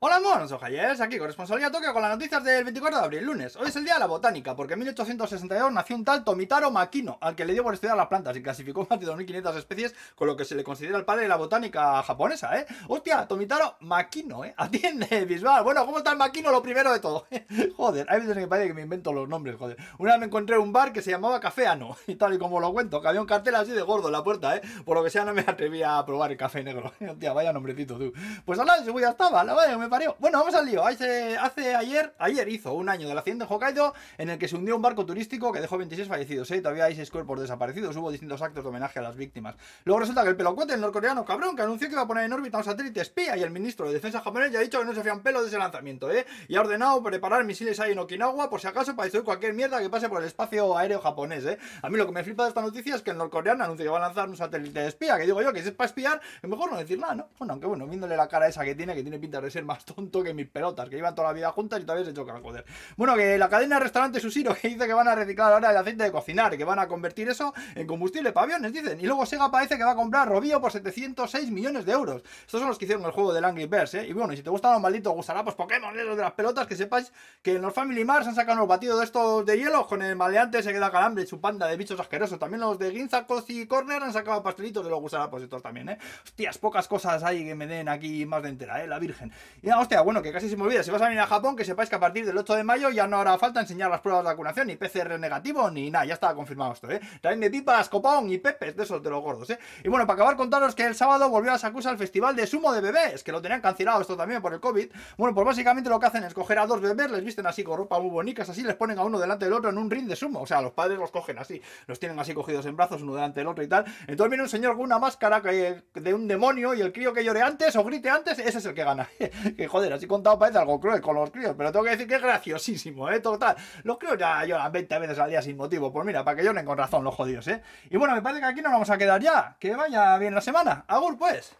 Hola monos, ojayers, aquí corresponsalía Tokio con las noticias del 24 de abril, lunes. Hoy es el día de la botánica, porque en 1862 nació un tal Tomitaro Makino, al que le dio por estudiar las plantas y clasificó más de 2500 especies, con lo que se le considera el padre de la botánica japonesa, ¿eh? Hostia, Tomitaro Makino, ¿eh? Atiende, visual. Bueno, ¿cómo está el Makino? Lo primero de todo. joder, hay veces que parece que me invento los nombres, joder. Una vez me encontré un bar que se llamaba Café Ano, y tal y como lo cuento, que había un cartel así de gordo en la puerta, ¿eh? Por lo que sea no me atrevía a probar el café negro. Hostia, vaya nombrecito tú. Pues al lado ya estaba, la vaya, me parió. Bueno, vamos al lío. Hace, ayer, ayer hizo un año del accidente de Hokkaido en el que se hundió un barco turístico que dejó 26 fallecidos. ¿eh? Todavía hay 6 cuerpos desaparecidos. Hubo distintos actos de homenaje a las víctimas. Luego resulta que el pelocuete, el norcoreano cabrón, que anunció que iba a poner en órbita un satélite espía y el ministro de Defensa japonés ya ha dicho que no se un pelo de ese lanzamiento, ¿eh? Y ha ordenado preparar misiles ahí en Okinawa por si acaso para destruir cualquier mierda que pase por el espacio aéreo japonés, ¿eh? A mí lo que me flipa de esta noticia es que el norcoreano anuncia que va a lanzar un satélite espía, que digo yo que si es para espiar, es mejor no decir nada, ¿no? Bueno, aunque bueno, viéndole la cara esa que tiene, que tiene pinta de ser más tonto que mis pelotas, que iban toda la vida juntas y todavía se chocan, joder. Bueno, que la cadena de restaurante Susiro que dice que van a reciclar ahora el aceite de cocinar, que van a convertir eso en combustible para aviones, dicen. Y luego Sega parece que va a comprar Robio por 706 millones de euros. Estos son los que hicieron el juego del Angry Birds, ¿eh? Y bueno, y si te gustan los malditos pues Pokémon, los de las pelotas, que sepáis que en los Family Mars han sacado unos batidos de estos de hielo con el maleante se queda calambre, su panda de bichos asquerosos. También los de Ginza, y Corner han sacado pastelitos de los gusarapos estos también, ¿eh? Hostias, pocas cosas hay que me den aquí más de entera, ¿eh? La Virgen. Y hostia, bueno, que casi se me olvida, si vas a venir a Japón, que sepáis que a partir del 8 de mayo ya no hará falta enseñar las pruebas de vacunación, ni PCR negativo, ni nada, ya está confirmado esto, ¿eh? También de pipas, copón y pepes, de esos de los gordos, ¿eh? Y bueno, para acabar contaros que el sábado volvió a Sakusa el festival de sumo de bebés, que lo tenían cancelado esto también por el COVID. Bueno, pues básicamente lo que hacen es coger a dos bebés, les visten así con ropa muy bonitas, así les ponen a uno delante del otro en un ring de sumo. O sea, los padres los cogen así, los tienen así cogidos en brazos uno delante del otro y tal. Entonces viene un señor con una máscara de un demonio y el crío que llore antes o grite antes, ese es el que gana. que joder, así contado parece algo cruel con los críos, pero tengo que decir que es graciosísimo, ¿eh? Total. Los críos ya lloran 20 veces al día sin motivo. Pues mira, para que lloren con razón los jodidos, ¿eh? Y bueno, me parece que aquí nos vamos a quedar ya. Que vaya bien la semana. Agur, pues.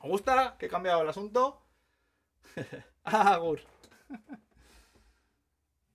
¿Os gusta que he cambiado el asunto? Agur.